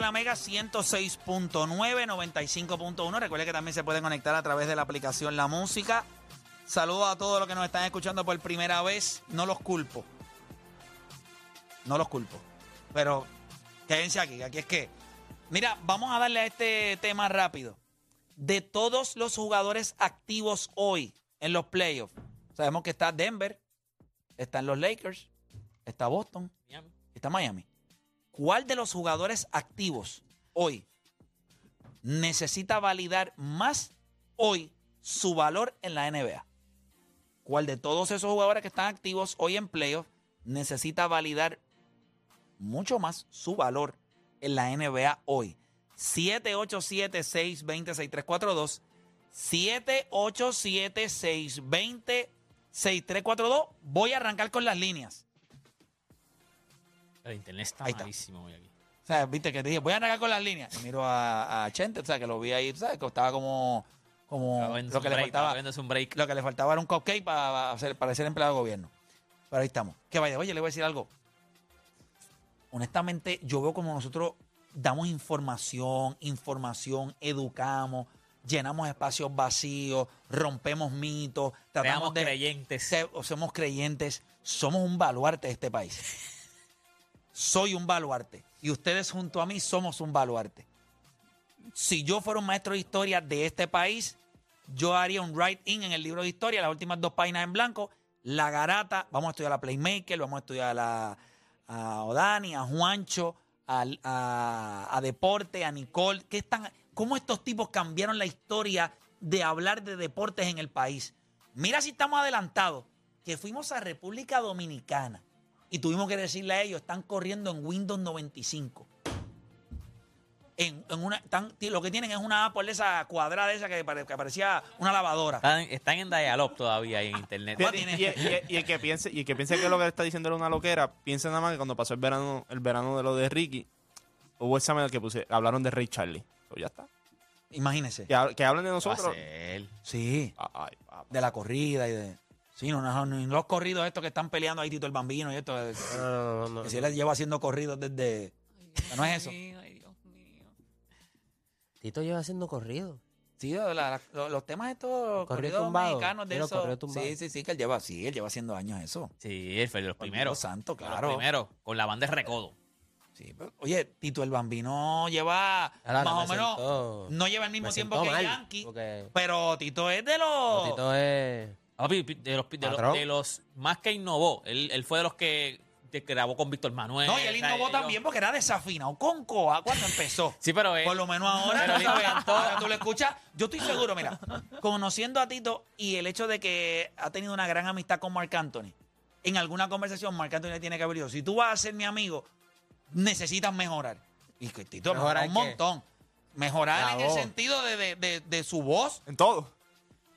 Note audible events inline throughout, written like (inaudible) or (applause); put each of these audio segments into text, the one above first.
La Mega 106.9, 95.1. Recuerde que también se pueden conectar a través de la aplicación La Música. Saludos a todos los que nos están escuchando por primera vez. No los culpo. No los culpo. Pero quédense aquí, aquí es que. Mira, vamos a darle a este tema rápido. De todos los jugadores activos hoy en los playoffs, sabemos que está Denver, están los Lakers, está Boston, está Miami. ¿Cuál de los jugadores activos hoy necesita validar más hoy su valor en la NBA? ¿Cuál de todos esos jugadores que están activos hoy en playoffs necesita validar mucho más su valor en la NBA hoy? 787-620-6342. 787-620-6342. Voy a arrancar con las líneas. El internet está Ahí está. malísimo hoy aquí. O sea, viste que te dije, voy a arrancar con las líneas. Y miro a, a Chente, o sea, que lo vi ahí, ¿sabes? Que estaba como, como lo que le break, faltaba. un break. Lo que le faltaba era un cupcake para, hacer, para ser empleado de gobierno. Pero ahí estamos. Que vaya, oye, le voy a decir algo. Honestamente, yo veo como nosotros damos información, información, educamos, llenamos espacios vacíos, rompemos mitos, tratamos Seamos de creyentes. se- somos creyentes, somos un baluarte de este país. Soy un baluarte. Y ustedes junto a mí somos un baluarte. Si yo fuera un maestro de historia de este país, yo haría un write-in en el libro de historia, las últimas dos páginas en blanco, la garata, vamos a estudiar a Playmaker, vamos a estudiar a, la- a Odani, a Juancho, a, a Deporte, a Nicole, ¿qué están, ¿cómo estos tipos cambiaron la historia de hablar de deportes en el país? Mira si estamos adelantados, que fuimos a República Dominicana y tuvimos que decirle a ellos, están corriendo en Windows 95 en, en una, están- lo que tienen es una Apple esa cuadrada esa que, pare- que parecía una lavadora. Están, están en dial-up todavía ahí en internet. Y, tiene- y- y- y el que piense, y el que piense que lo que le está diciendo era una loquera, piensa nada más que cuando pasó el verano, el verano de lo de Ricky, hubo examen en el que puse, hablaron de Ray Charlie. Pues ya está. Imagínese. Que, hab- que hablen de nosotros. Sí, Ay, de la corrida y de... Sí, no, no, no, los corridos estos que están peleando ahí Tito el Bambino y esto. eh, No, no, no, no. Que si él lleva haciendo corridos desde... No es eso. Ay, Dios mío. Tito lleva haciendo corrido. Sí, la- la- los, los temas estos Corrido corridos tumbado. mexicanos de eso. corridos. Sí, sí, sí, que él lleva, sí, él lleva haciendo años eso. Sí, él fue de los Por primeros. Santo, De los claro. primeros, con la banda de recodo. Sí, pero, oye, Tito el Bambino lleva Ahora, más me o menos... sentó- No lleva el mismo me tiempo que mal, Yankee, porque- pero Tito es de los... Tito es... Papi, de los, de, los, Patrón. de los más que innovó. Él, él fue de los que, grabó con Víctor Manuel. No, y él o sea, innovó también porque era desafinado con Coa cuando empezó. (laughs) Sí, pero él, Por lo menos ahora, Pero sabes, ahora tú lo escuchas. Yo estoy seguro, mira, conociendo a Tito y el hecho de que ha tenido una gran amistad con Marc Anthony, en alguna conversación Marc Anthony le tiene que haber dicho, si tú vas a ser mi amigo, necesitas mejorar. Y que Tito mejora ¿Mejorar un montón. Mejorar La en el sentido de, de- de- de su voz. En todo.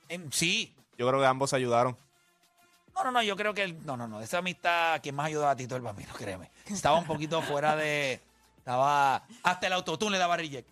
En- sí. Yo creo que ambos ayudaron. No, no, no, yo creo que él- no, no, no, esa amistad, quien más ayudó a Tito el Bambino, (laughs) créeme. Estaba un poquito fuera de, estaba, hasta el autotune le daba reject.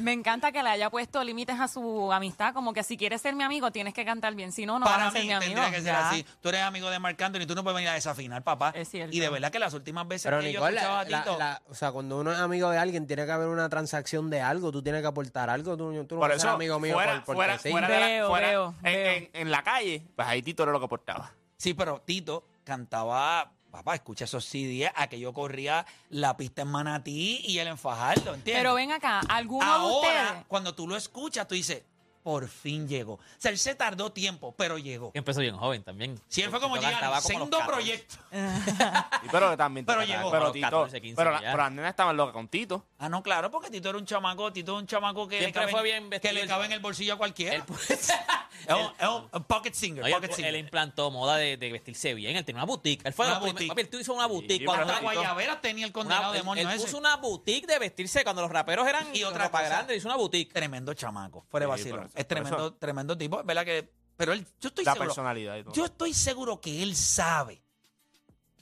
Me encanta que le haya puesto límites a su amistad, como que si quieres ser mi amigo tienes que cantar bien, si no, no Para vas a ser mí mi amigo. tendría que ser Ya. así. Tú eres amigo de Marc Anthony, tú no puedes venir a desafinar, papá. Es cierto. Y de verdad que las últimas veces Pero que yo Nicole, escuchaba a la- Tito, la- o sea, cuando uno es amigo de alguien, tiene que haber una transacción de algo. Tú tienes que aportar algo. Tú, tú no Por vas a ser eso, amigo mío fuera, por, porque fuera, sí. fuera de la- Veo, fuera- veo, en, veo. en- en la calle, pues ahí Tito era lo que aportaba. sí, pero Tito cantaba, papá, escucha esos CDs, a que yo corría la pista en Manatí y él en Fajardo, ¿entiendes? Pero ven acá, ¿alguno de Ahora, ustedes? cuando tú lo escuchas, tú dices, por fin llegó. O sea, él se tardó tiempo, pero llegó. que empezó bien joven también. Si él fue como llegar, 14. proyecto. (laughs) Sí, pero también. (laughs) Pero llegó. pero, Tito, 14, 15 pero, la- pero las nenas estaban locas con Tito. Ah, no, claro, porque Tito era un chamaco, Tito es un chamaco que, le cabe, fue bien que le cabe en el bolsillo a cualquiera. Él, (laughs) es un, pocket singer, Oye, pocket él, singer. implantó moda de, de vestirse bien. Él tenía una boutique. Él fue Una boutique. papi, él hizo una boutique. Sí, cuando Guayabera tenía el una- condenado él- demonio él ese. puso una boutique de vestirse cuando los raperos eran Y otra ropa grande. Hizo una boutique. Tremendo chamaco, fuera de Sí, eso, es tremendo, eso. tremendo tipo, es verdad que... Pero él, yo estoy La seguro, personalidad y todo. yo estoy seguro que él sabe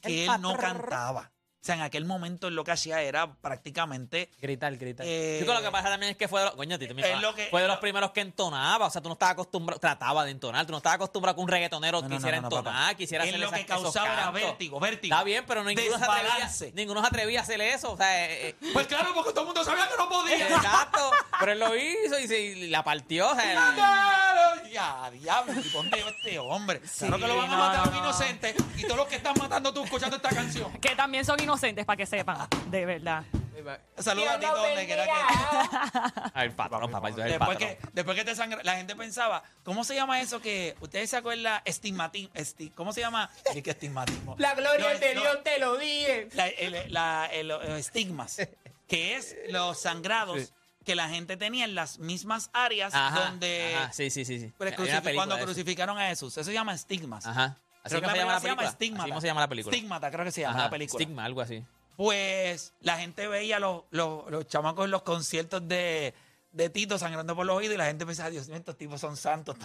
que El él no patrón. cantaba. O sea, en aquel momento él lo que hacía era prácticamente... Gritar, gritar. eh, Yo creo que lo que pasa también es que fue de los, coño, es lo que- fue de los primeros que entonaba. O sea, tú no estabas acostumbrado, trataba de entonar. Tú no estabas acostumbrado que un reggaetonero No, quisiera no, no, entonar, papá. quisiera hacer lo que esos causaba era vértigo, vértigo. Está bien, pero ninguno se, atrevía, ninguno se atrevía a hacer eso. O sea, eh, eh, Pues claro, porque todo el mundo sabía que no podía. exacto. Pero él lo hizo y, se, y la partió. O sea, Ya, diablo, ¿y dónde va este hombre? claro que lo van a no, matar a un no. inocente y todos los que están matando tú escuchando esta canción. Que también son inocentes, para que sepan, de verdad. Saluda a ti donde quiera que (laughs) el patrón, papá. después patrón. que, después que te sangra, la gente pensaba, ¿cómo se llama eso que ustedes se acuerdan? Estigmatismo. ¿Cómo se llama? (laughs) ¿Qué que estigmatismo? La gloria de Dios te lo dije. la- el- la- el- los estigmas, que es los sangrados que la gente tenía en las mismas áreas Ajá, donde ajá, sí, sí, sí. película cuando crucificaron a Jesús. Eso se llama estigmas. Ajá. Así Creo que que se llama la se llama. Así se llama la película. Estigmata, creo que se llama Ajá, la película. Stigma, algo así. Pues la gente veía los, los, los chamacos en los conciertos de, de Tito sangrando por los oídos y la gente pensaba, Dios mío, estos tipos son santos.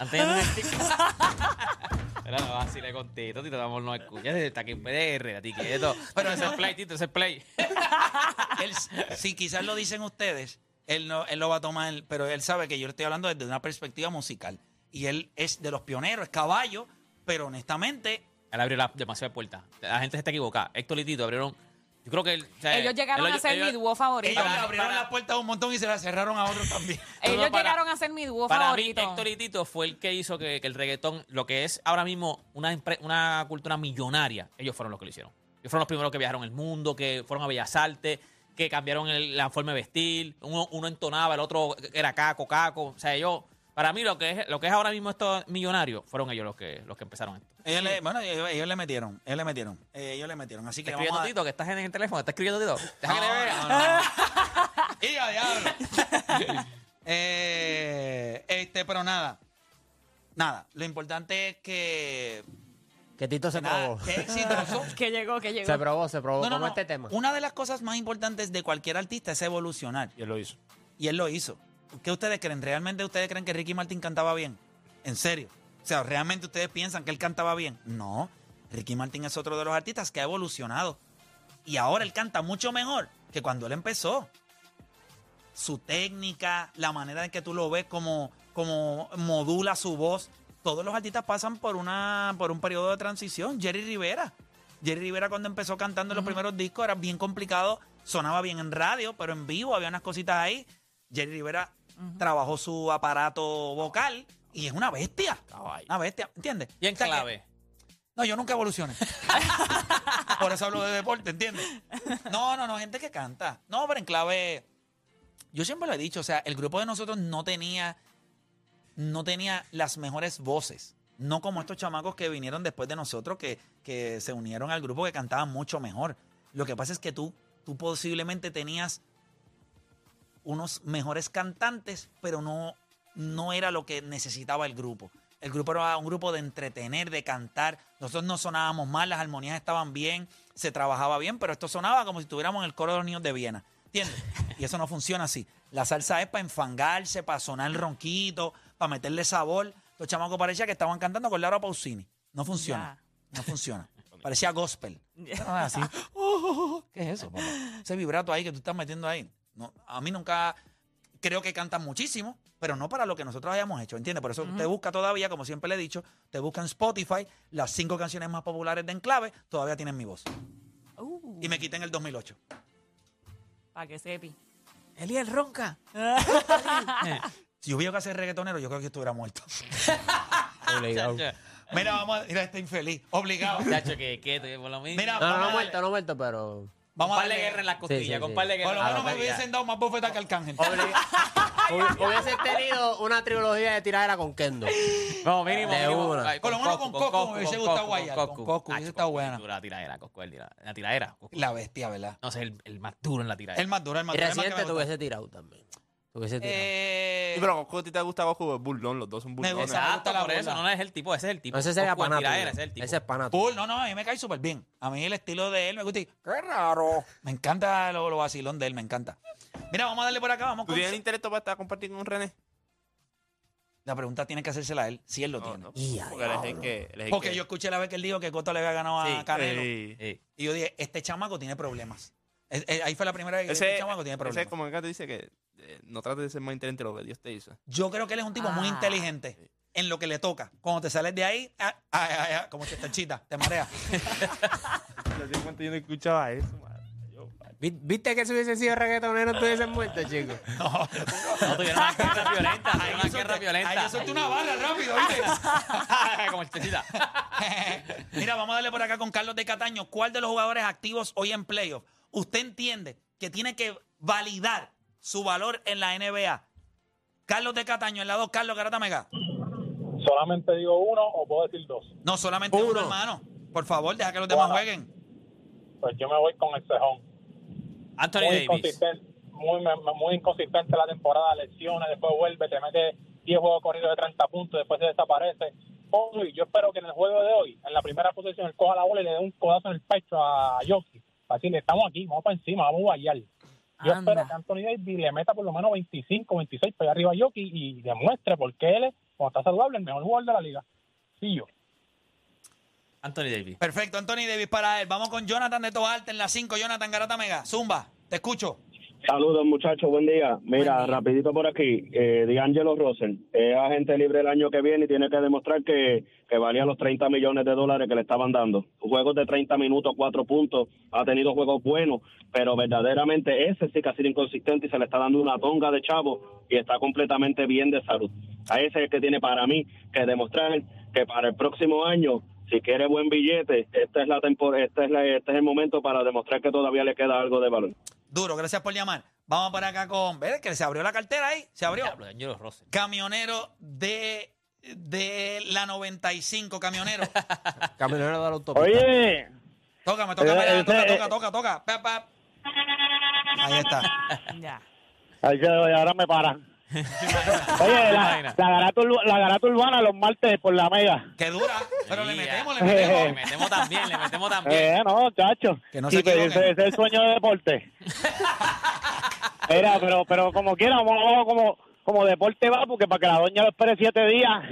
Pero no vacile con Tito, Tito, vamos, no escuchas. Está aquí en PDR, a ti quieto. Pero ese es play, Tito, ese es play. (laughs) Él, si quizás lo dicen ustedes, él no, él lo va a tomar, pero él sabe que yo le estoy hablando desde una perspectiva musical. Y él es de los pioneros, es caballo, pero honestamente, Él abrió la, demasiadas puertas. La gente se está equivocada. Héctor y Tito abrieron. Yo creo que. él- o sea, Ellos llegaron él- a ser ellos- mi dúo favorito. ellos Para- abrieron para- la puerta a un montón y se la cerraron a otros también. (laughs) Ellos No, para- llegaron a ser mi dúo Para favorito. mí, Héctor y Tito fue el que hizo que, que el reggaetón, lo que es ahora mismo una, una cultura millonaria, ellos fueron los que lo hicieron. Ellos fueron los primeros que viajaron el mundo, que fueron a Bellas Artes, que cambiaron el- la forma de vestir. Uno, uno entonaba, el otro era caco, caco. O sea, ellos, para mí, lo que es, lo que es ahora mismo estos millonarios, fueron ellos los que, los que empezaron esto. Ellos le, bueno, ellos, ellos le metieron, ellos le metieron, eh, ellos le metieron. Así que ¿Está vamos escribiendo a... Tito? que estás en el teléfono? ¿Está escribiendo Tito? (laughs) Deja que le vea. no, no. (laughs) ¡Y a diablo! (laughs) Eh, este, pero nada. Nada. Lo importante es que. Que Tito se nada, probó. que exitoso. Que llegó, que llegó. Se probó, se probó. No, no, como no. este tema. Una de las cosas más importantes de cualquier artista es evolucionar. Y él lo hizo. Y él lo hizo. ¿Qué ustedes creen? ¿Realmente ustedes creen que Ricky Martin cantaba bien? ¿En serio? O sea, ¿realmente ustedes piensan que él cantaba bien? No. Ricky Martin es otro de los artistas que ha evolucionado. Y ahora él canta mucho mejor que cuando él empezó. Su técnica, la manera en que tú lo ves, como, como modula su voz. Todos los artistas pasan por, una, por un periodo de transición. Jerry Rivera. Jerry Rivera cuando empezó cantando los primeros discos era bien complicado. Sonaba bien en radio, pero en vivo había unas cositas ahí. Jerry Rivera trabajó su aparato vocal y es una bestia. Una bestia, ¿entiendes? Y en O sea que- clave. no, yo nunca evolucioné. (laughs) Por eso hablo de deporte, ¿entiendes? No, no, no, gente que canta. No, pero en clave. Yo siempre lo he dicho, o sea, el grupo de nosotros no tenía. No tenía las mejores voces. No como estos chamacos que vinieron después de nosotros, que, que se unieron al grupo que cantaban mucho mejor. Lo que pasa es que tú, tú posiblemente tenías unos mejores cantantes, pero no, no era lo que necesitaba el grupo. El grupo era un grupo de entretener, de cantar. Nosotros no sonábamos mal, las armonías estaban bien, se trabajaba bien, pero esto sonaba como si estuviéramos en el coro de los niños de Viena. ¿Entiendes? Y eso no funciona así. La salsa es para enfangarse, para sonar el ronquito, para meterle sabor. Los chamacos parecía que estaban cantando con Laura Pausini. No funciona. No funciona. Parecía gospel. (laughs) Ah, así. (laughs) ¿Qué es eso, papá? Ese vibrato ahí que tú estás metiendo ahí. No, a mí nunca. Creo que cantan muchísimo, pero no para lo que nosotros hayamos hecho, ¿entiendes? Por eso te busca todavía, como siempre le he dicho, te busca en Spotify las cinco canciones más populares de Enclave, todavía tienen mi voz. Uh, Y me quité en el 2008. para que sepi. Eliel ronca. (laughs) Si yo hubiera que hacer reggaetonero, yo creo que estuviera muerto. (laughs) Obligado. Mira, vamos a. Mira, este infeliz. Obligado. chacho, que quieto, que por lo mismo. Mira, No, no, a muerto, no muerto, pero. Vamos a Con par de darle- guerra en las costillas, Sí, sí, con de guerra. Por lo menos me hubiesen dado más bofetas que Arcángel. Obli- (laughs) Hubi- Hubiese tenido una trilogía de tiradera con Kendo. No, mínimo. De mínimo. una. Ay, Por lo menos con Coscu me hubiese gustado guayar, con con. Coscu, hubiese estado buena. La tiradera, tira- la tiradera. La bestia, ¿verdad? No sé, el, el más duro en la tiradera. El más duro, el más duro. el me te hubiese tirado también. Hubiese tirado. Eh, Sí, pero Goku, ¿a ti te gusta Goku? Es burlón, los dos son Me burlones. gusta. Exacto, la por eso, no es el tipo, ese es el tipo. No, ese sería pana tuyo. ese es el tipo. Ese es pana tuyo. Cool, no, no, a mí me cae súper bien. A mí el estilo de él me gusta. y- ¡Qué raro! Me encanta lo, lo vacilón de él, me encanta. Mira, vamos a darle por acá, vamos ¿Tú con... tienes intelecto para estar compartir con René? La pregunta tiene que hacérsela a él, si él lo No, tiene. no. Y a Porque él es el que... él es el Porque que- yo escuché la vez que él dijo que Coto le había ganado a Sí. Canelo. Sí. Y yo dije, este chamaco tiene problemas. Eh, ahí fue la primera vez que Ese, este chamaco tiene ese problemas. es como acá te dice que eh, no trates de ser más inteligente de lo que Dios te hizo. Yo creo que él es un tipo muy Ah. inteligente en lo que le toca. Cuando te sales de ahí, ah, ah, ah, ah, como chistanchita, te marea. (laughs) No cuánto yo no escuchaba eso, madre. Yo, ¿Viste que si hubiese sido reggaetonero (laughs) no estuviesen muertos, chicos? No, tuvieron una guerra (laughs) violenta. Tuvieron una yo guerra violenta. ahí yo solté una bala rápido, ¿viste? Como el chesita. Mira, vamos a darle por acá con Carlos de Cataño. ¿Cuál de los jugadores activos hoy en playoff usted entiende que tiene que validar su valor en la NBA? Carlos de Cataño, en la 2, Carlos Garata Mega. Solamente digo uno o puedo decir dos. No, solamente uno, Uno. hermano. Por favor, deja que los demás Bueno. jueguen. Pues yo me voy con el cejón. Anthony Muy Davis. inconsistente, muy, muy inconsistente la temporada, lesiones, después vuelve, te mete 10 juegos corridos de 30 puntos, después se desaparece. Hoy, yo espero que en el juego de hoy, en la primera posición, él coja la bola y le dé un codazo en el pecho a Jokic. Decirle, estamos aquí, vamos para encima, vamos a guayar. Yo Anda. espero que Anthony Davis le meta por lo menos 25, 26 para allá arriba a y demuestre por qué él es, cuando está saludable, el mejor jugador de la liga. Sí, yo. Anthony Davis. Perfecto, Anthony Davis para él. Vamos con Jonathan de Toarte en la 5. Jonathan Garata Mega. Zumba, te escucho. Saludos muchachos, buen día. Mira, Buen día. rapidito por aquí, eh, D'Angelo Russell es agente libre el año que viene y tiene que demostrar que, que valía los 30 millones de dólares que le estaban dando. Juegos de 30 minutos, 4 puntos, ha tenido juegos buenos, pero verdaderamente ese sí que ha sido inconsistente y se le está dando una tonga de chavo y está completamente bien de salud. A ese es el que tiene para mí que demostrar que para el próximo año si quiere buen billete, esta es la este es la, este es el momento para demostrar que todavía le queda algo de valor. Duro, gracias por llamar. Vamos por acá con. ¿Ves que se abrió la cartera ahí? Se abrió. Diablo, Russell. Camionero de, de la 95, camionero. (laughs) Camionero de la autopista. Oye, Tócame, tócame, Eh, ese- toca, eh, toca, toca, toca. Pa, pa. Ahí está. Ya. Ahí se- ahora me paran. Oye, la, la, garata, urba- la garata urbana los martes por la mega. Que dura, pero le metemos, le Le metemos. (laughs) metemos también, le metemos también. Eh, no, chacho. Que no Sí, se pero ese, ese es el sueño de deporte. Era, pero, pero como quiera, vamos abajo como, como deporte va, porque para que la doña lo espere siete días.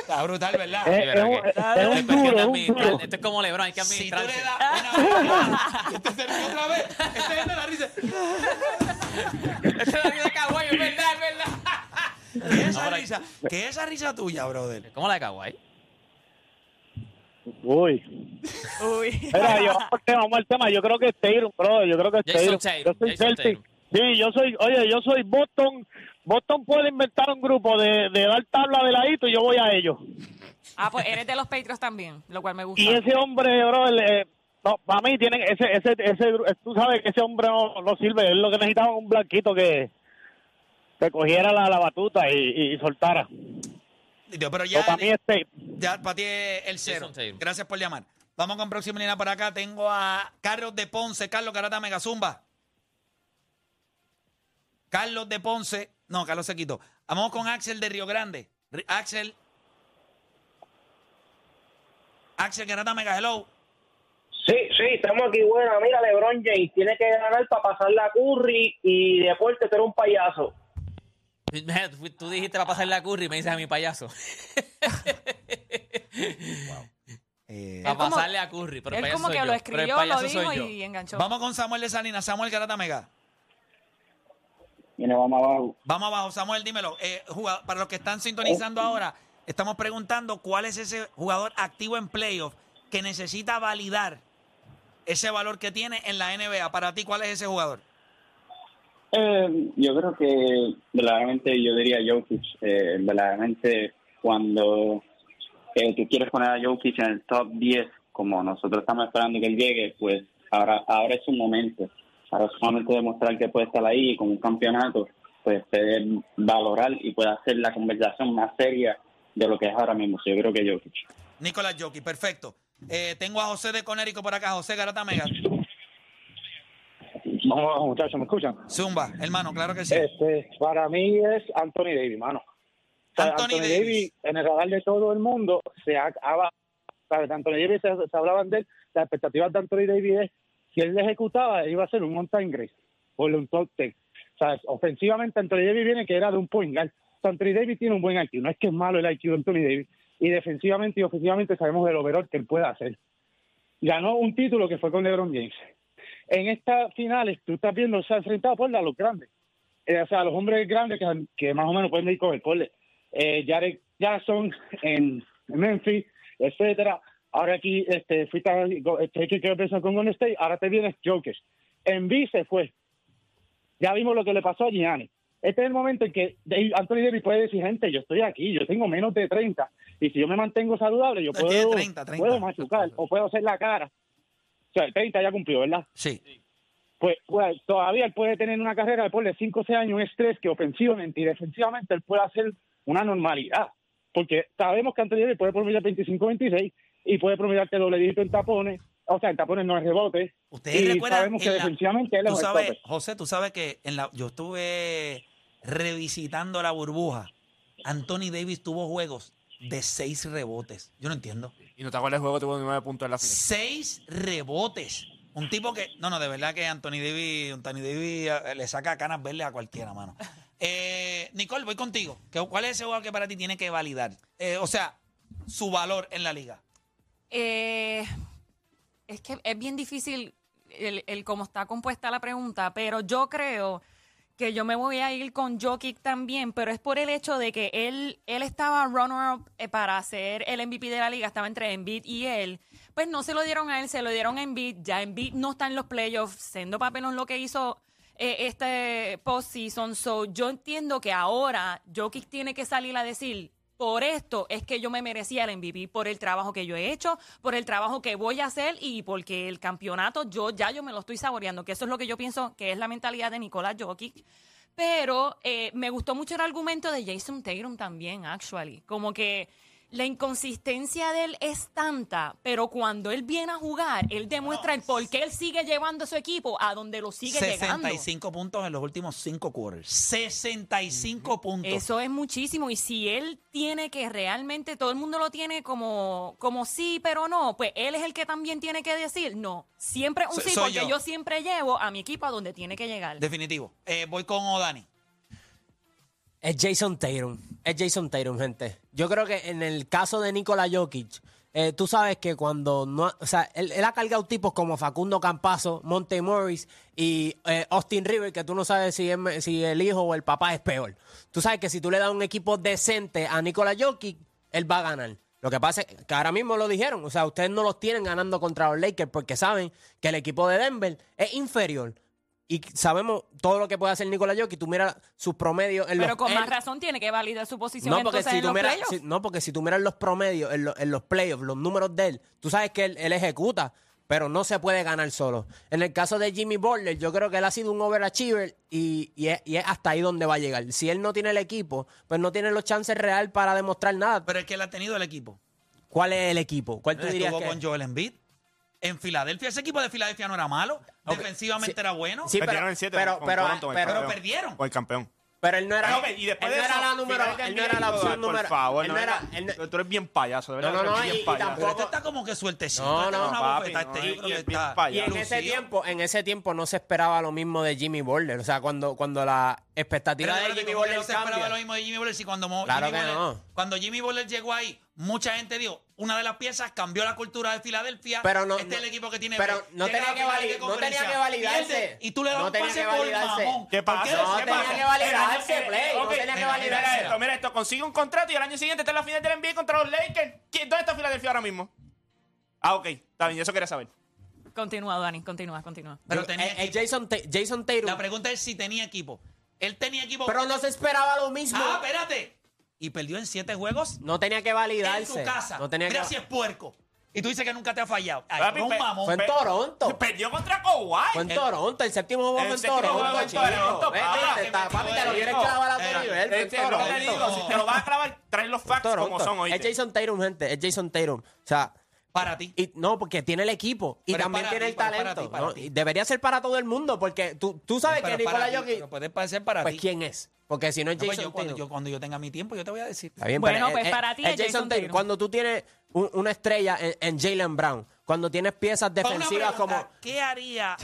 Está brutal, ¿verdad? Eh, es, ¿verdad un, que- es Esto un duro, es un administrar. duro. Esto es como Lebron, hay que Si tú le das una vez, este se ríe otra vez, este es de la risa. (laughs) Este es la vida de Kawhi, es verdad, es verdad. ¿Qué es esa risa? ¿Qué es esa risa tuya, brother? ¿Cómo la de Kawhi? Uy. Uy. Mira, yo, vamos al tema, vamos al tema. Yo creo que es Tatum, bro. Yo creo que es. Tatum, Yo soy Jason Celtic. Sí, yo soy, oye, yo soy Boston. Boston puede inventar un grupo de, de dar tabla de ladito y yo voy a ellos. Ah, pues eres de los Patriots también, lo cual me gusta. Y ese hombre, bro, el, eh, no, para mí tienen ese, ese, ese, tú sabes que ese hombre no, no sirve. Es lo que necesitaba un blanquito que, que cogiera la, la batuta y, y soltara. Dios, Pero Pero ya, para mí es Tatum. ya para ti es el cero. Gracias por llamar. Vamos con próxima línea para acá. Tengo a Carlos de Ponce. Carlos Carata Megazumba. Carlos de Ponce. No, Carlos se quitó. Vamos con Axel de Río Grande. Axel. Axel Garata Mega, hello. Sí, sí, estamos aquí. Bueno, mira, LeBron James tiene que ganar para pasar la Curry y Deporte, tú eres un payaso. (laughs) Tú dijiste para pasarle a Curry y me dices a mi payaso. (laughs) Eh, Para pasarle a Curry. Pero el Él payaso como soy que yo, lo escribió, lo dijo y enganchó. Vamos con Samuel de Salinas. Samuel Garata Mega. Viene, vamos abajo. Vamos abajo, Samuel, dímelo. Eh, jugado- para los que están sintonizando ahora, estamos preguntando cuál es ese jugador activo en playoff que necesita validar ese valor que tiene en la NBA. Para ti, ¿cuál es ese jugador? Eh, yo creo que verdaderamente yo diría Jokic. Eh, verdaderamente cuando eh, tú quieres poner a Jokic en el top 10, como nosotros estamos esperando que él llegue, pues ahora, ahora es su momento. Ahora es su momento de mostrar que puede estar ahí con un campeonato. pues puede valorar y puede hacer la conversación más seria de lo que es ahora mismo. Yo creo que Jokic. Nicolás Jockey, perfecto. Eh, tengo a José de Conérico por acá. José Garata Mega. Vamos, muchachos, ¿me escuchan? Zumba, hermano, claro que sí. Este, para mí es Anthony Davis, mano. O sea, Anthony Anthony, Davis. Davis. en el radar de todo el mundo, se ha, ha- de Anthony Davis se, se hablaban de él, las expectativas de Anthony Davis es, si él le ejecutaba, iba a ser un mountain grace, o un top ten. O sea, ofensivamente Anthony Davis viene que era de un point guard. O sea, Anthony Davis tiene un buen IQ, no es que es malo el IQ de Anthony Davis, y defensivamente y ofensivamente sabemos del overall que él puede hacer. Ganó un título que fue con LeBron James. En estas finales, tú estás viendo, se ha enfrentado por a los grandes. Eh, o sea, los hombres grandes que, que más o menos pueden ir con el pole. Eh, Jared Jackson en Memphis, etcétera. Ahora aquí este, fuiste a, este, que empezar con Golden State, ahora te vienes Jokic. En B se fue. Ya vimos lo que le pasó a Gianni. Este es el momento en que Anthony Davis puede decir, gente, yo estoy aquí, yo tengo menos de 30, y si yo me mantengo saludable, yo puedo, 30, 30. puedo machucar o puedo hacer la cara. O sea, el 30 ya cumplió, ¿verdad? Sí. pues, pues, todavía él puede tener una carrera después de 5 o 6 años, un estrés que ofensivamente y defensivamente él puede hacer una normalidad. Porque sabemos que Anthony Davis puede promediar 25-26 y puede promediarte doble dígito en tapones, o sea, en tapones no en rebotes. Ustedes y recuerdan sabemos que la- defensivamente él Tú es sabes. José, tú sabes que en la, yo estuve revisitando la burbuja. Anthony Davis tuvo juegos de seis rebotes. Yo no entiendo. Y no te acuerdas el juego, tuvo nueve puntos en la final. Seis rebotes. Un tipo que. No, no, de verdad que Anthony Davis, Anthony Davis eh, le saca canas verdes a cualquiera, mano. (laughs) Eh, Nicole, voy contigo. ¿Qué- ¿Cuál es ese jugador que para ti tiene que validar? Eh, o sea, su valor en la liga. Eh, es que es bien difícil el, el cómo está compuesta la pregunta, pero yo creo que yo me voy a ir con Jokic también, pero es por el hecho de que él, él estaba runner-up eh, para ser el MVP de la liga, estaba entre Embiid y él. Pues no se lo dieron a él, se lo dieron a Embiid. Ya Embiid no está en los playoffs, siendo papelón lo que hizo eh, este postseason. So, yo entiendo que ahora Jokic tiene que salir a decir, por esto es que yo me merecía el MVP, por el trabajo que yo he hecho, por el trabajo que voy a hacer y porque el campeonato yo ya yo me lo estoy saboreando, que eso es lo que yo pienso que es la mentalidad de Nicolás Jokic. Pero eh, me gustó mucho el argumento de Jason Tatum también, actually. Como que la inconsistencia de él es tanta, pero cuando él viene a jugar, él demuestra el por qué él sigue llevando a su equipo a donde lo sigue llegando. 65 puntos en los últimos cinco quarters. 65 puntos. Eso es muchísimo. Y si él tiene que realmente, todo el mundo lo tiene como, como sí, pero no, pues él es el que también tiene que decir, no, siempre un So- sí, porque yo. yo. siempre llevo a mi equipo a donde tiene que llegar. Definitivo. Eh, voy con Odani. Es Jason Tatum. Es Jason Tatum, gente. Yo creo que en el caso de Nikola Jokic, eh, tú sabes que cuando no. O sea, él, ha cargado tipos como Facundo Campazo, Monte Morris y eh, Austin River, que tú no sabes si, es- si el hijo o el papá es peor. Tú sabes que si tú le das un equipo decente a Nikola Jokic, él va a ganar. Lo que pasa es que ahora mismo lo dijeron. O sea, ustedes no los tienen ganando contra los Lakers porque saben que el equipo de Denver es inferior. Y sabemos todo lo que puede hacer Nikola Jokic. Tú miras sus promedios en pero los con él- más razón tiene que validar su posición no porque, entonces si en tú los miras, playoffs. si- no, porque si tú miras los promedios en, lo- en los playoffs, los números de él, tú sabes que él, él ejecuta, pero no se puede ganar solo. En el caso de Jimmy Butler, yo creo que él ha sido un overachiever y, y, es, y es hasta ahí donde va a llegar. Si él no tiene el equipo, pues no tiene los chances real para demostrar nada. Pero es que él ha tenido el equipo. ¿Cuál es el equipo? ¿Cuál tú dirías Estuvo que con Joel Embiid. En Filadelfia, ese equipo de Filadelfia no era malo. Ok, Defensivamente sí. era bueno. Sí, pero- Perdieron en siete pero- con pero- Toronto, pero- pero perdieron. O el campeón. Pero él no era, Ok, y después él de no era la número, de él no era la opción por número. favor, él no no era, él no- Tú eres bien payaso, de verdad. No, no, no, bien y- y payaso. tampoco- Este está como que sueltecito. No, Este es no, una papi, no, Este y- y está. Y en ese tiempo, en ese tiempo no se esperaba lo mismo de Jimmy Butler. O sea, cuando, cuando la Pero expectativa de espérate, Jimmy ¿cómo que Butler no se esperaba lo mismo de Jimmy Butler si cuando, Jimmy no. cuando Jimmy Butler llegó ahí, mucha gente dijo, una de las piezas cambió la cultura de Filadelfia. Pero no- este es el no- equipo que tiene pero no tenía que valid- no tenía que validarse. pierde, Y tú le das No un tenía pase que por validarse. mamón. ¿Qué ¿Por pasa? qué? ¿Qué No ¿Qué tenía pasa? que validarse, Eh, Play. No Ok, tenía que mira, validarse. Mira esto, mira esto. Consigue un contrato y el año siguiente está en la final del NBA contra los Lakers. ¿Quién- ¿Dónde está Filadelfia ahora mismo? Ah, ok. Está bien, eso quería saber. Continúa, Dani, continúa, continúa. Pero tenía eh, eh, equipo. Jason, Jason Tatum. La pregunta es si tenía equipo. Él tenía equipo. Pero no se esperaba lo mismo. Ah, espérate. Y perdió en siete juegos no tenía que en validarse. su casa. No tenía Mira que... si es puerco. Y tú dices que nunca te ha fallado. Ay, Papi, pe- mamón. Fue en Toronto. Perdió contra Kawhi. Fue en El- Toronto. El séptimo juego fue en Toronto, en chico. Toronto, Vete, te está- Papi, te lo quieres clavar a tu Era- nivel. Fue en Este, lo que te Toronto. digo, si te lo vas a clavar, trae los facts como son hoy. Es Jason Tatum, gente. Es Jason Tatum. O sea, Para ti. y, no, porque tiene el equipo y Pero también tiene ti, el para talento. ti, para ¿no? ti. Y debería ser para todo el mundo porque tú, tú sabes Pero que ti, Jokic. pero puede parecer para Pues ti. quién es. Porque si no es No, pues Jason yo, cuando, yo, cuando yo tenga mi tiempo, yo te voy a decir. Está bien, Bueno, pero pues es- para ti es es Jason. Tatum. Cuando tú tienes un- una estrella en, en Jalen Brown, cuando tienes piezas defensivas pregunta, como. ¿Qué haría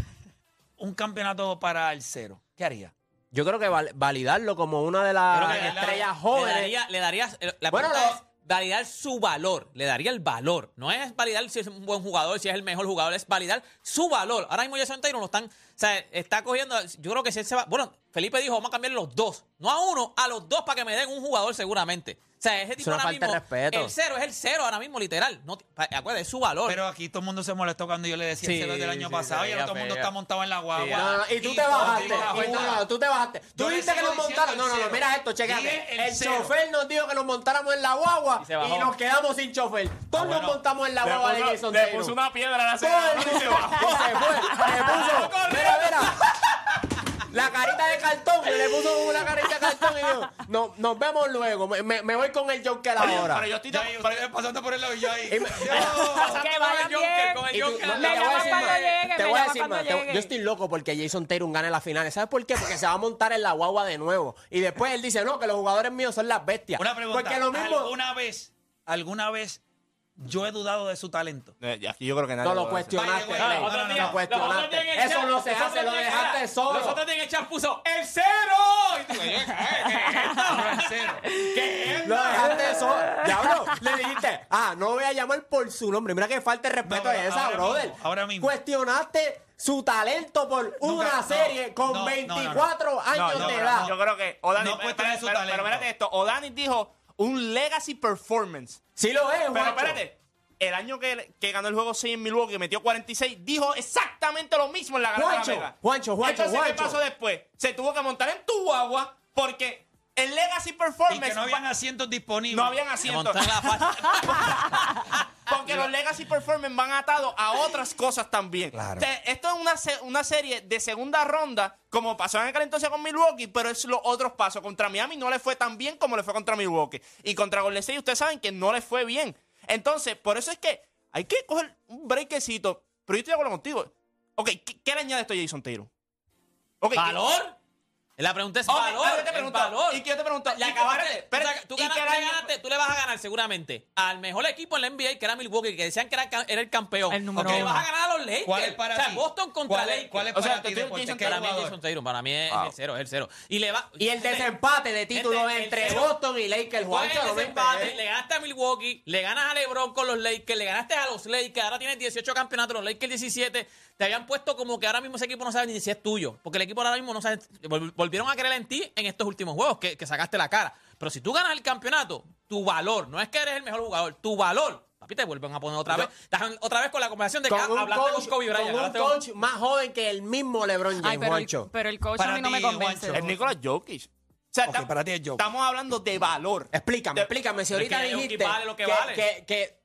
un campeonato para el cero? ¿Qué haría? Yo creo que val- validarlo como una de las estrellas Le jóvenes. daría, le daría la Bueno, pregunta lo- es validar su valor, le daría el valor. No es validar si es un buen jugador, si es el mejor jugador, es validar su valor. Ahora mismo Jason Taylor lo están, o sea, está cogiendo, yo creo que si él se va, bueno, Felipe dijo, vamos a cambiar los dos, no a uno, a los dos para que me den un jugador seguramente. O sea, ese tipo una ahora falta de mismo, respeto. el cero es el cero ahora mismo, literal. No, acuérdate, es su valor. Pero aquí todo el mundo se molestó cuando yo le decía Sí, el cero del año sí, pasado y ahora todo el mundo está montado en la guagua. Sí, No, no, y tú te bajaste. no, no, tú te bajaste. Tú dijiste que nos montaron. No, no, no, mira esto, Dije chécate. el chofer nos dijo que nos montáramos en la guagua Y nos quedamos sin chofer. Todos nos montamos en la guagua de Jason le puso una piedra a la y se bajó. (laughs) se fue. Le puso. (laughs) Mira, mira. La carita de cartón, le puso una carita y no, nos vemos luego, me, me- me voy con el Joker ahora. Pero yo estoy tan- pero- ustedes pasando por el lado y yo ahí. Y me- (laughs) Que vayan bien. con el Y tú- Joker. no, Me te voy a decir cuando más. llegue, Te me voy a llaman decir cuando más. Te- llegue. Yo estoy loco porque Jason Tatum gane la final. ¿Sabes por qué? Porque se va a montar en la guagua de nuevo. Y después él dice, no, que los jugadores míos son las bestias. Una pregunta. Porque lo mismo... ¿Alguna vez, alguna vez yo he dudado de su talento? Eh, aquí yo creo que nadie No lo cuestionaste, Vaya, güey, Clay. no, no, no, no. Lo cuestionaste. el Eso chat- no se hace, lo el dejaste solo. Los otros días en el chat puso ¡El cero! Y tú, ¿qué es serio. ¿Qué (laughs) es Lo dejaste solo. Diablo, le dijiste, ah, no voy a llamar por su nombre. Mira que falta de respeto a esa, ahora brother. mismo, ahora mismo. Cuestionaste su talento por Nunca- una no, serie con no, no, no, no. 24 años No, no, de no, edad. Yo creo que O'Dani, No pero, pero, pero, esto, O'Dani dijo un legacy performance. Sí lo es, Pero espérate, el año que, que ganó el juego 6 en Milwaukee y metió 46, dijo exactamente lo mismo en la garata Juancho, de la Mega. Juancho, Juancho, Entonces, ¿qué Juancho. pasó después? Se tuvo que montar en tu guagua porque el legacy Y performance... que no habían asientos disponibles. no habían asientos. (laughs) Porque los legacy performance van atados a otras cosas también. Claro. O sea, esto es una, se- una serie de segunda ronda, como pasó en aquel entonces con Milwaukee, pero es los otros pasos. Contra Miami no le fue tan bien como le fue contra Milwaukee. Y contra Golden State ustedes saben que no le fue bien. Entonces, por eso es que hay que coger un breakcito. Pero yo estoy de acuerdo contigo. Ok, ¿qué, qué le añade esto a Jason Taylor? Ok, ¿qué- ¿Valor? La pregunta es valor. yo te el pregunto, valor. y que yo te pregunto, Le y- acabaste. espérate, espérate, o sea, tú, ganas- el le ganaste- tú le vas a ganar seguramente al mejor equipo en la NBA, que era Milwaukee, que decían que era, era el campeón. El número Ok, le uno. vas a ganar a los Lakers. ¿Cuál es para o sea, ti? Boston contra ¿Cuál es- Lakers. cuál es O sea, para te ti? Jason ¿Qué para mí es? Jason Tatum, para mí es, Wow. es el cero, es el cero. Y, le va, Y el desempate de el entre. Boston y Lakers, ese me empate, enteres. le ganaste a Milwaukee, le ganas a LeBron con los Lakers, le ganaste a los Lakers, ahora tienes 18 campeonatos, los Lakers 17. Te habían puesto como que ahora mismo ese equipo no sabe ni si es tuyo, porque el equipo ahora mismo no sabe, volvieron a creer en ti en estos últimos juegos que, que sacaste la cara. Pero si tú ganas el campeonato, tu valor, no es que eres el mejor jugador, tu valor, papi, te vuelven a poner otra vez, estás otra vez con la conversación de que Con un hablaste coach, con Kobe Bryant, con un coach más joven que el mismo LeBron Ay, James, pero, el, Juancho. pero el coach Para a mí no me convence. Es Nicolas Jokic. O sea, Ok, tam- para ti es Jokic. estamos hablando de valor. Explícame, De- explícame. Si ahorita que dijiste vale lo que que, vale. que- que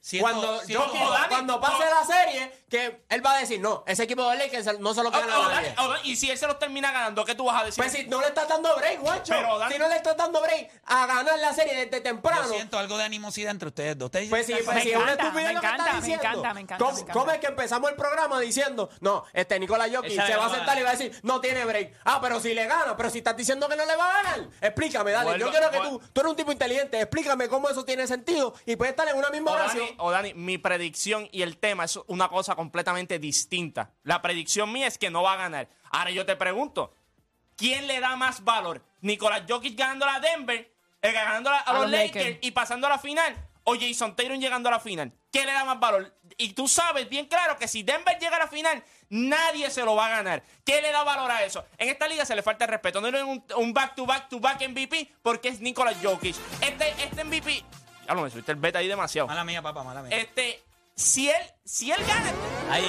Siento- cuando, siento- Jokic- Dani, cuando pase no. la serie, que él va a decir, no, ese equipo de Lakers no se lo Oh, gana oh, nadie. Oh, y si él se los termina ganando, ¿qué tú vas a decir? Pues si no le estás dando break, Juancho. Pero, Dani- si no le estás dando break a ganar la serie desde temprano. Yo siento algo de animosidad entre ustedes dos. Ustedes Pues sí, pues Me sí, es una encanta, estupidez me lo que encanta, estás me diciendo. encanta, me encanta, ¿Cómo, me encanta. cómo es que empezamos el programa diciendo, no, este Nicolás Jokic Esa se le va a va a sentar y va a decir, no tiene break? Ah, pero si le gana, pero si estás diciendo que no le va a ganar, explícame, dale. Vuelvo- Yo quiero que vuel- tú, tú eres un tipo inteligente, explícame cómo eso tiene sentido y puede estar en una misma O oración. O Dani, mi predicción y el tema es una cosa completamente distinta. La predicción mía es que no va a ganar. Ahora yo te pregunto, ¿quién le da más valor? ¿Nicolás Jokic ganando a Denver, eh, ganando a, a los, los Lakers, Lakers. y pasando a la final? ¿O Jason Taylor llegando a la final? ¿Qué le da más valor? Y tú sabes bien claro que si Denver llega a la final, nadie se lo va a ganar. ¿Qué le da valor a eso? En esta liga se le falta el respeto. No es un, un back-to-back-to-back MVP porque es Nicolás Jokic. Este, este MVP... Ya lo me subiste el beta ahí demasiado. Mala mía, papá, mala mía. Este, si él, si él gana, Ahí,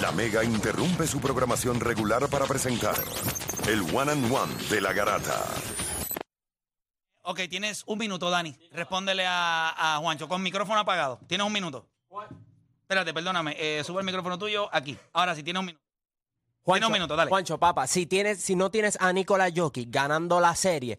La Mega interrumpe su programación regular para presentar el One and One de la Garata. Ok, tienes un minuto, Dani. Respóndele a, a Juancho con micrófono apagado. Tienes un minuto. Espérate, perdóname. Eh, sube el micrófono tuyo aquí. Ahora sí, tienes un minuto. Tienes un minuto, dale. Juancho, papá, si, tienes, si no tienes a Nikola Jokic ganando la serie,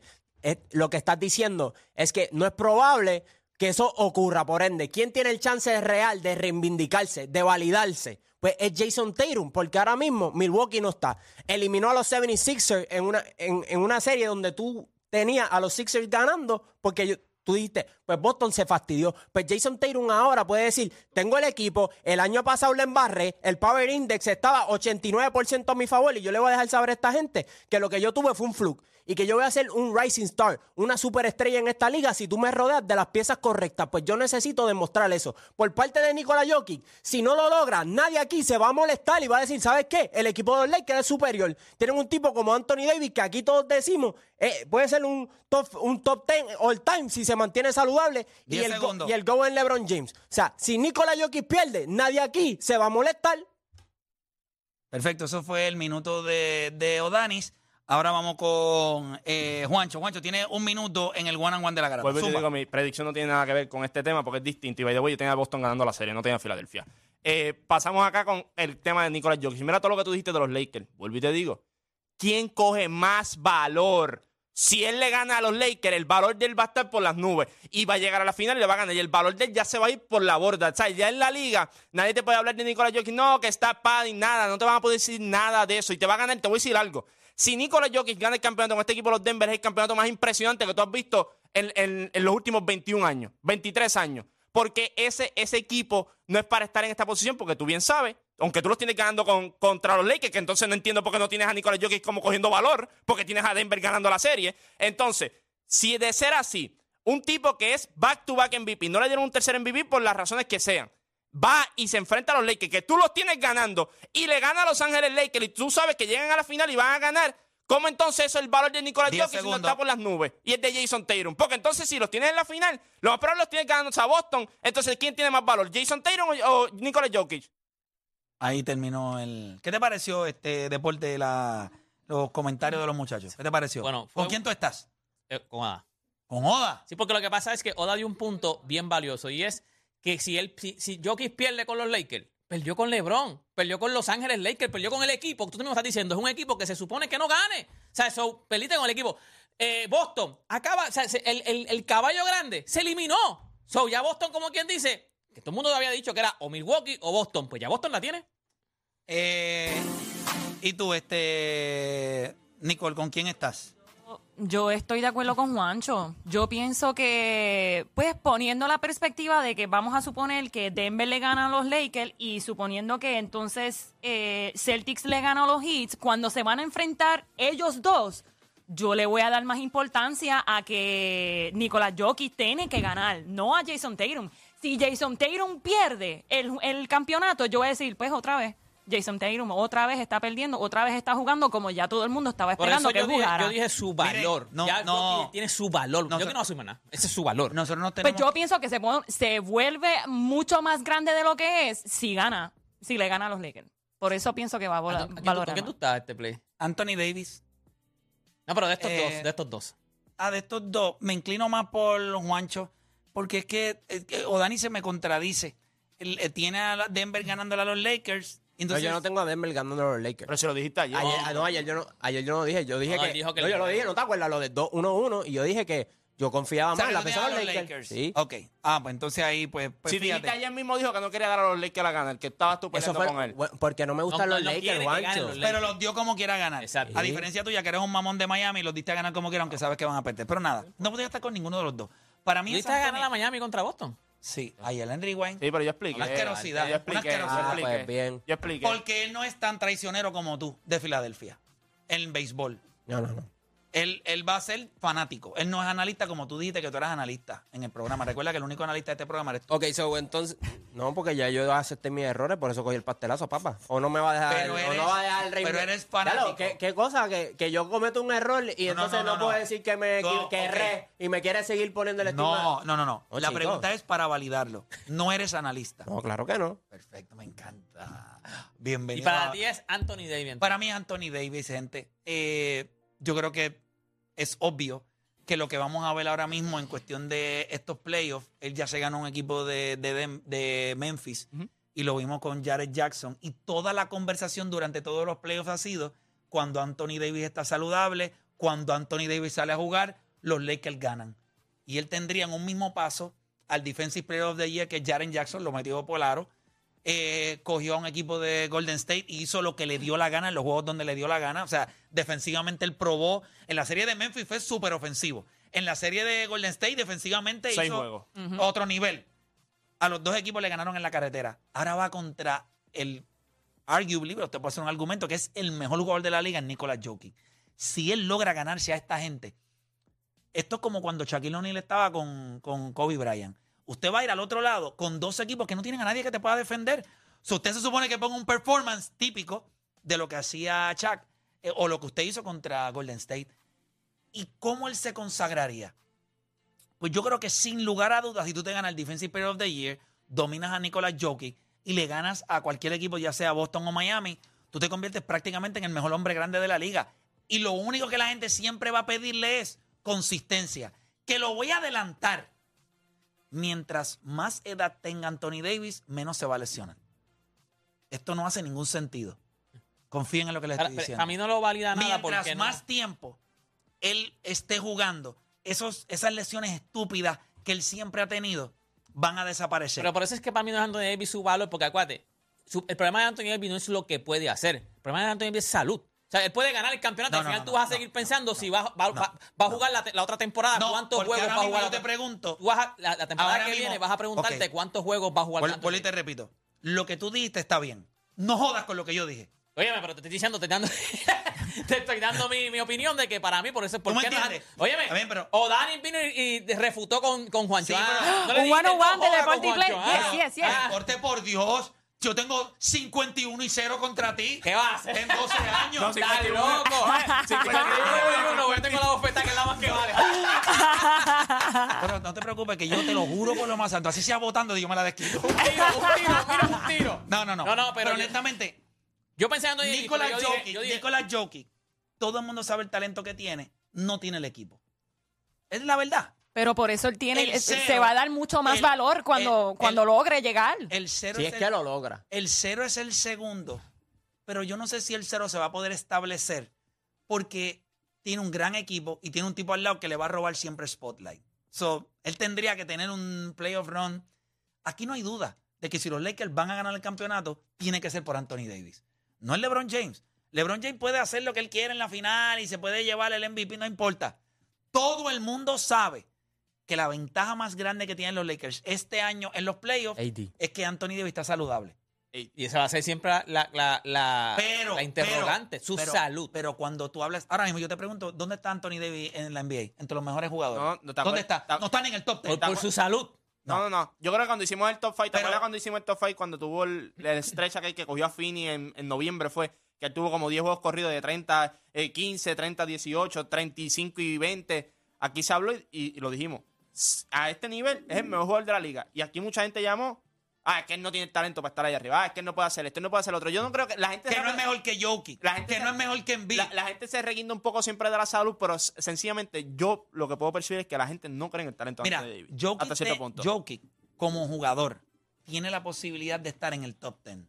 lo que estás diciendo es que no es probable que eso ocurra. Por ende, ¿quién tiene el chance real de reivindicarse, de validarse? Pues es Jason Tatum, porque ahora mismo Milwaukee no está. Eliminó a los 76ers en una, en, en una serie donde tú tenías a los Sixers ganando, porque tú dijiste, pues Boston se fastidió. Pues Jason Tatum ahora puede decir, tengo el equipo, el año pasado le embarré, el Power Index estaba 89% a mi favor y yo le voy a dejar saber a esta gente que lo que yo tuve fue un fluke y que yo voy a ser un rising star, una superestrella en esta liga si tú me rodeas de las piezas correctas. Pues yo necesito demostrar eso. Por parte de Nikola Jokic, si no lo logra, nadie aquí se va a molestar y va a decir, ¿sabes qué? El equipo de los Lakers es superior. Tienen un tipo como Anthony Davis que aquí todos decimos, eh, puede ser un top, un top 10 all time si se mantiene saludable y el, go, y el go en LeBron James. O sea, si Nikola Jokic pierde, nadie aquí se va a molestar. Perfecto, eso fue el minuto de, de Odanis. Ahora vamos con eh, Juancho. Juancho, tiene un minuto en el one and one de la garata. Zumba. digo, mi predicción no tiene nada que ver con este tema porque es distinto. Y by the way, yo tenía a Boston ganando la serie, no tenía a Filadelfia. Eh, pasamos acá con el tema de Nicolas Jokic. Mira todo lo que tú dijiste de los Lakers. Vuelvo y te digo, ¿quién coge más valor? Si él le gana a los Lakers, el valor de él va a estar por las nubes y va a llegar a la final y le va a ganar. Y el valor de él ya se va a ir por la borda. O ya en la liga, nadie te puede hablar de Nicolas Jokic. No, que está padding, nada. No te van a poder decir nada de eso. Y te va a ganar. Te voy a decir algo. Si Nicolas Jokic gana el campeonato con este equipo, los Denver es el campeonato más impresionante que tú has visto en, los últimos 21 años, 23 años. Porque ese equipo no es para estar en esta posición, porque tú bien sabes, aunque tú los tienes ganando con, contra los Lakers, que entonces no entiendo por qué no tienes a Nicolas Jokic como cogiendo valor, porque tienes a Denver ganando la serie. Entonces, si de ser así, un tipo que es back-to-back MVP, no le dieron un tercer MVP por las razones que sean, va y se enfrenta a los Lakers, que tú los tienes ganando, y le gana a Los Ángeles Lakers, y tú sabes que llegan a la final y van a ganar, ¿cómo entonces eso es el valor de Nicolas Diez Jokic si no está por las nubes? Y es de Jason Tatum. Porque entonces si los tienes en la final, lo más los tienes ganando a Boston, entonces ¿quién tiene más valor? ¿Jason Tatum o, o Nicolas Jokic? Ahí terminó el. ¿Qué te pareció este deporte, la, los comentarios de los muchachos? ¿Qué te pareció? Bueno, fue- ¿Con quién tú estás? Eh, con Ada. Con Oda. Sí, porque lo que pasa es que Oda dio un punto bien valioso y es que si él, si, si Jokic pierde con los Lakers, perdió con LeBron, perdió con Los Ángeles Lakers, perdió con el equipo. Tú mismo estás diciendo, es un equipo que se supone que no gane. O sea, eso, perdiste con el equipo. Eh, Boston, acaba, o sea, se- el, el- el caballo grande se eliminó. So, ya Boston, como quien dice, que todo el mundo había dicho que era o Milwaukee o Boston, pues ya Boston la tiene. Eh, y tú, este. Nicole, ¿con quién estás? Yo estoy de acuerdo con Juancho. Yo pienso que, pues poniendo la perspectiva de que vamos a suponer que Denver le gana a los Lakers y suponiendo que entonces eh, Celtics le gana a los Heats, cuando se van a enfrentar ellos dos, yo le voy a dar más importancia a que Nicolás Jokic tiene que ganar, no a Jason Tatum. Si Jason Tatum pierde el, el campeonato, yo voy a decir, pues otra vez. Jason Tatum otra vez está perdiendo, otra vez está jugando como ya todo el mundo estaba Por esperando eso que yo él dije, jugara. yo dije su valor. no, ya no. Tiene su valor. No, yo que no asume nada. Ese es su valor. Nosotros no Pues tenemos. yo pienso que se, se vuelve mucho más grande de lo que es si gana, si le gana a los Lakers. Por eso pienso que va a ¿A vola- quién tú- ¿Con valorar. quién tú estás este play? Anthony Davis. No, pero de estos Eh, dos, de estos dos. Ah, de estos dos, me inclino más por Juancho, porque es que, Odani se me contradice. Él, eh, tiene a la- Denver ganándole a los Lakers. y No, Entonces, yo no tengo a Denver ganando a los Lakers. Pero si lo dijiste ayer. Ayer, ah, no, ayer yo no, ayer yo no lo dije. Yo dije No, que. él dijo que no, el- yo lo dije, ¿no te acuerdas? Lo de 2-1-1. Y yo dije que yo confiaba o sea, más en la de los Lakers. Sí. Ok. Ah, pues entonces ahí, pues, pues si dijiste fíjate. ayer mismo dijo que no quería dar a los Lakers la gana, el que estabas tú Eso peleando fue con él. bueno, porque no me gustan No, los no, no quiere Lakers, que ganen Juancho. los Lakers. Pero los dio como quiera ganar. Exacto. A Sí. diferencia tuya, que eres un mamón de Miami, los diste a ganar como quiera, aunque sabes que van a perder. Pero nada, no podía estar con ninguno de los dos. Para mí, ¿Viste es a ganar la Miami contra Boston? Sí, ahí el Henry Wayne. Sí, pero yo expliqué. Una asquerosidad, Yo expliqué. una asquerosidad. yo Ah, expliqué. pues bien. Yo expliqué. Porque él no es tan traicionero como tú, de Filadelfia, en béisbol. No, no, no. Él, él va a ser fanático. Él no es analista como tú dijiste que tú eras analista en el programa. Recuerda que el único analista de este programa eres tú. Ok, so, entonces. No, porque ya yo acepté mis errores, por eso cogí el pastelazo, papá. O no me va a dejar. Pero o eres- no va a dejar el rey. pero eres Claro, fanático. ¿qué, qué cosa? Que, que yo cometo un error y No, entonces no, no, no, puedo no. decir que me No, que erré y me quiere seguir poniendo el No, no, no, no. No, La chico. pregunta es para validarlo. No eres analista. No, claro que no. Perfecto, me encanta. Y Bienvenido. para a- ti es Anthony Davis. Para mí, Anthony Davis, gente. eh, yo creo que es obvio que lo que vamos a ver ahora mismo en cuestión de estos playoffs, él ya se ganó un equipo de, de- de- de Memphis y lo vimos con Jared Jackson. Y toda la conversación durante todos los playoffs ha sido cuando Anthony Davis está saludable, cuando Anthony Davis sale a jugar, los Lakers ganan. Y él tendría en un mismo paso al Defensive Player of the Year, que Jaren Jackson, lo metió por aro. Eh, cogió a un equipo de Golden State y hizo lo que le dio la gana en los juegos donde le dio la gana. O sea, defensivamente él probó. En la serie de Memphis fue súper ofensivo. En la serie de Golden State, defensivamente Seis hizo juegos. otro nivel. A los dos equipos le ganaron en la carretera. Ahora va contra el, arguably, pero usted puede hacer un argumento, que es el mejor jugador de la liga, Nicolas Jokic. Si él logra ganarse a esta gente, esto es como cuando Shaquille O'Neal estaba con, con Kobe Bryant. Usted va a ir al otro lado con dos equipos que no tienen a nadie que te pueda defender. So, usted se supone que ponga un performance típico de lo que hacía Shaq eh, o lo que usted hizo contra Golden State. ¿Y cómo él se consagraría? Pues yo creo que sin lugar a dudas, si tú te ganas el Defensive Player of the Year, dominas a Nicolas Jokic y le ganas a cualquier equipo, ya sea Boston o Miami, tú te conviertes prácticamente en el mejor hombre grande de la liga. Y lo único que la gente siempre va a pedirle es consistencia. Que lo voy a adelantar. Mientras más edad tenga Anthony Davis, menos se va a lesionar. Esto no hace ningún sentido. Confíen en lo que les Ahora, estoy diciendo. a mí no lo valida nada Mientras porque no- más tiempo él esté jugando, esos, esas lesiones estúpidas que él siempre ha tenido van a desaparecer. Pero por eso es que para mí no es Anthony Davis su valor, porque acuérdate, su- el problema de Anthony Davis no es lo que puede hacer. El problema de Anthony Davis es salud. O sea, él puede ganar el campeonato No, al no, final no, tú no, vas a no, seguir pensando si va, va- va- va a jugar la, la otra temporada, No, cuántos juegos va a jugar. yo te pregunto. Tú vas a- la, la temporada Ahora que mismo- viene vas a preguntarte Ok. cuántos juegos va a jugar Anthony vuelvo y te repito. Lo que tú dijiste está bien. No jodas con lo que yo dije. Óyeme, pero te estoy diciendo, te, estoy dando, (laughs) te estoy dando mi, mi opinión de que para mí, por eso es por ¿Tú qué no? Óyeme, bien, pero- o Dani vino y, y refutó con, con Juan Sí, Joan. pero- No le Un one on one no de Deporte Play. Juan Joan. Yes, yes, yes. Ah, Corte por Dios. Yo tengo 51 y 0 contra ti. ¿Qué vas a hacer? En 12 años. No, sí, Estás 51. loco. 51, yo tengo la bofeta que es la más que vale. Pero no te preocupes, que yo te lo juro por lo más santo. Así sea votando, yo me la desquito. Un tiro, un tiro, mira, un tiro. No, no, no. No, no, pero yo- honestamente, Yo pensé en Nicolás pero yo Jokic, yo Nicolás Jokic, todo el mundo sabe el talento que tiene, no tiene el equipo. Es la verdad. Pero por eso él tiene, El eh, cero, se va a dar mucho más el- valor cuando, el- cuando el- logre llegar. El cero, Si es, es que el, lo logra. el cero es el segundo, pero yo no sé si el cero se va a poder establecer porque tiene un gran equipo y tiene un tipo al lado que le va a robar siempre spotlight. So, él tendría que tener un playoff run. Aquí no hay duda de que si los Lakers van a ganar el campeonato, tiene que ser por Anthony Davis. No es LeBron James. LeBron James puede hacer lo que él quiera en la final y se puede llevar el MVP, no importa. Todo el mundo sabe que la ventaja más grande que tienen los Lakers este año en los playoffs AD. es que Anthony Davis está saludable. Y esa va a ser siempre la, la, la, Pero, la interrogante, pero- su pero- salud. Pero cuando tú hablas, ahora mismo yo te pregunto, ¿dónde está Anthony Davis en la NBA? Entre los mejores jugadores. No, no te ¿Dónde está? No están en el top 10. por, por su salud. No, no, no. Yo creo que cuando hicimos el top 5, ¿te Pero- acuerdas cuando hicimos el top 5? Cuando tuvo el, el stretch aquel que cogió a Finney en, en noviembre fue que él tuvo como 10 juegos corridos de 30, eh, 15, 30, 18, 35 y 20. Aquí se habló y, y lo dijimos. A este nivel es el mejor jugador de la liga. Y aquí mucha gente llamó. Ah, es que él no tiene talento para estar ahí arriba. Ah, es que él no puede hacer esto, él no puede hacer lo otro. Yo no creo que la gente. que no es mejor que Jokic. La gente que no es mejor que Embiid. La, la gente se reguinda un poco siempre de la salud, pero sencillamente yo lo que puedo percibir es que la gente no cree en el talento de Mira, Anthony Davis. Jokic, hasta cierto punto. Jokic, como jugador, tiene la posibilidad de estar en el top 10.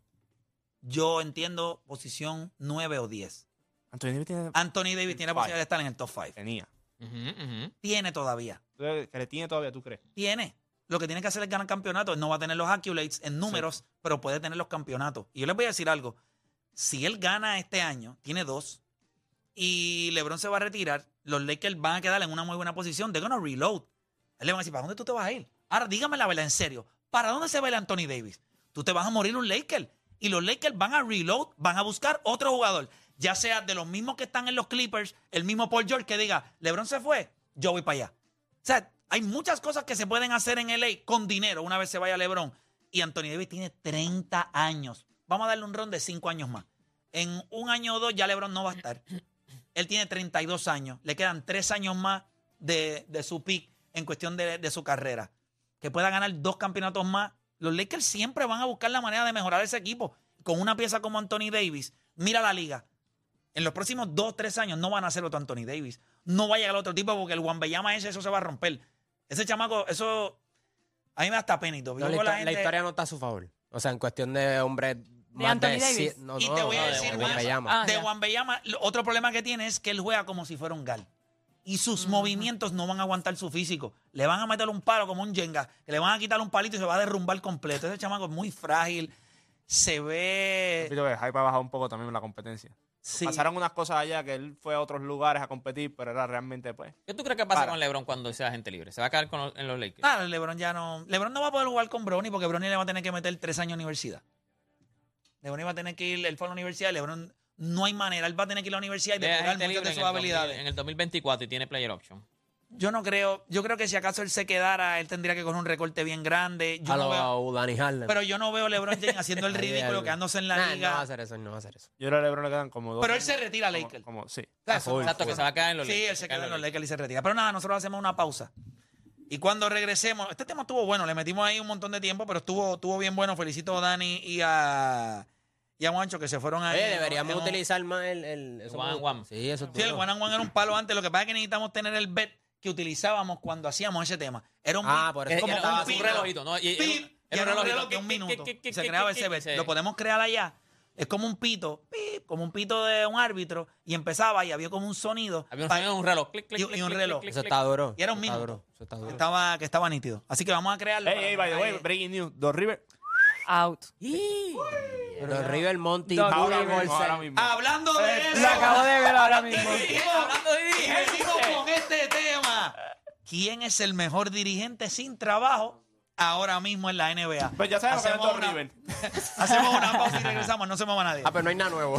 Yo entiendo posición 9 o 10. Anthony Davis tiene, Anthony Davis tiene la posibilidad de estar en el top 5. tenía. Tiene todavía. Que le tiene todavía, ¿tú crees? Tiene. Lo que tiene que hacer es ganar campeonatos. No va a tener los accolades en números, pero puede tener los campeonatos. Y yo les voy a decir algo. Si él gana este año, tiene dos, y LeBron se va a retirar, los Lakers van a quedar en una muy buena posición. They're gonna reload. Él le van a decir, ¿para dónde tú te vas a ir? Ahora, dígame la verdad en serio. ¿Para dónde se va el Anthony Davis? Tú te vas a morir un Laker. Y los Lakers van a reload, van a buscar otro jugador. Ya sea de los mismos que están en los Clippers, el mismo Paul George que diga, LeBron se fue, yo voy para allá. O sea, hay muchas cosas que se pueden hacer en LA con dinero una vez se vaya LeBron. Y Anthony Davis tiene 30 años. Vamos a darle un ron de 5 años más. En un año o dos ya LeBron no va a estar. Él tiene 32 años. Le quedan 3 años más de, de su pick en cuestión de, de su carrera. Que pueda ganar dos campeonatos más. Los Lakers siempre van a buscar la manera de mejorar ese equipo. Con una pieza como Anthony Davis, mira la liga. En los próximos dos, tres años no van a hacer otro Anthony Davis. No va a llegar otro tipo porque el Wambeyama ese, eso se va a romper. Ese chamaco, eso. A mí me da hasta penito. No, la, historia no está a su favor. O sea, en cuestión de hombres más Anthony de Davis. no, Y no, te voy a no, de decir. Ah, de ya. Wambeyama, lo- otro problema que tiene es que él juega como si fuera un gal. Y sus movimientos no van a aguantar su físico. Le van a meter un palo como un Jenga, que le van a quitar un palito y se va a derrumbar completo. Ese chamaco es muy frágil. Se ve. El hype ha bajado un poco también la competencia. Sí. Pasaron unas cosas allá que él fue a otros lugares a competir, pero era realmente, pues. ¿Qué tú crees que pasa Para. con LeBron cuando sea agente libre? ¿Se va a quedar con los- en los Lakers? Ah, LeBron ya no. LeBron no va a poder jugar con Bronny porque Bronny le va a tener que meter tres años de universidad. LeBron va a tener que ir, él fue a la universidad, LeBron no hay manera, él va a tener que ir a la universidad y De depurar muchas de sus el, 2000 habilidades. en el 2024 y tiene player option. Yo no creo, yo creo que si acaso él se quedara, él tendría que coger un recorte bien grande. Yo a no lo veo- Dani Harden. pero yo no veo (laughs) a LeBron James haciendo el ridículo, quedándose en la Nah, él No va a liga. hacer eso, él no va a hacer eso. Yo creo que a LeBron le quedan como dos. pero él se retira a como- Lakers. Como, sí. Ah, Exacto, que se va a quedar en los Sí, Lakers. él se queda en los Lakers y se retira. Pero nada, nosotros hacemos una pausa. Y cuando regresemos, este tema estuvo bueno, le metimos ahí un montón de tiempo, pero estuvo, estuvo bien bueno. Felicito a Dani y a, y a Juancho que se fueron ahí. Oye, en- deberíamos en un- utilizar más el... el eso One me and one. Sí, eso es Sí, el duro. one and one era un palo antes. Lo que pasa es que necesitamos tener el bet que utilizábamos cuando hacíamos ese tema. Era un Ah, beat, por es eso como que un relojito, ¿no? Y- era un era un relojito. reloj de un minuto. ¿Qué, qué, qué, Se creaba ese. Sí. Lo podemos crear allá. Es como un pito, pip, como un pito de un árbitro. Y empezaba y había como un sonido. Había un, sonido de un reloj. Clic, clic, Y- un reloj. clic, Eso clic, está duro. Y era un eso está minuto. duro, Eso está duro. estaba, que estaba nítido. Así que vamos a crearlo. Ey, ey, by the way, breaking news. Dos River. Out. Los River Monty, Ahora Bully, mismo, ahora Bolsa- mismo. Hablando de eso. Lo acabo de ver ahora mismo. Y hablando de dirigentes, venimos con este tema. ¿Quién es el mejor dirigente sin trabajo ahora mismo en la NBA? Pues ya sabemos que es Hacemos Dos una- River. (laughs) Hacemos una pausa y regresamos. No se mueva nadie. Ah, pero no hay nada nuevo.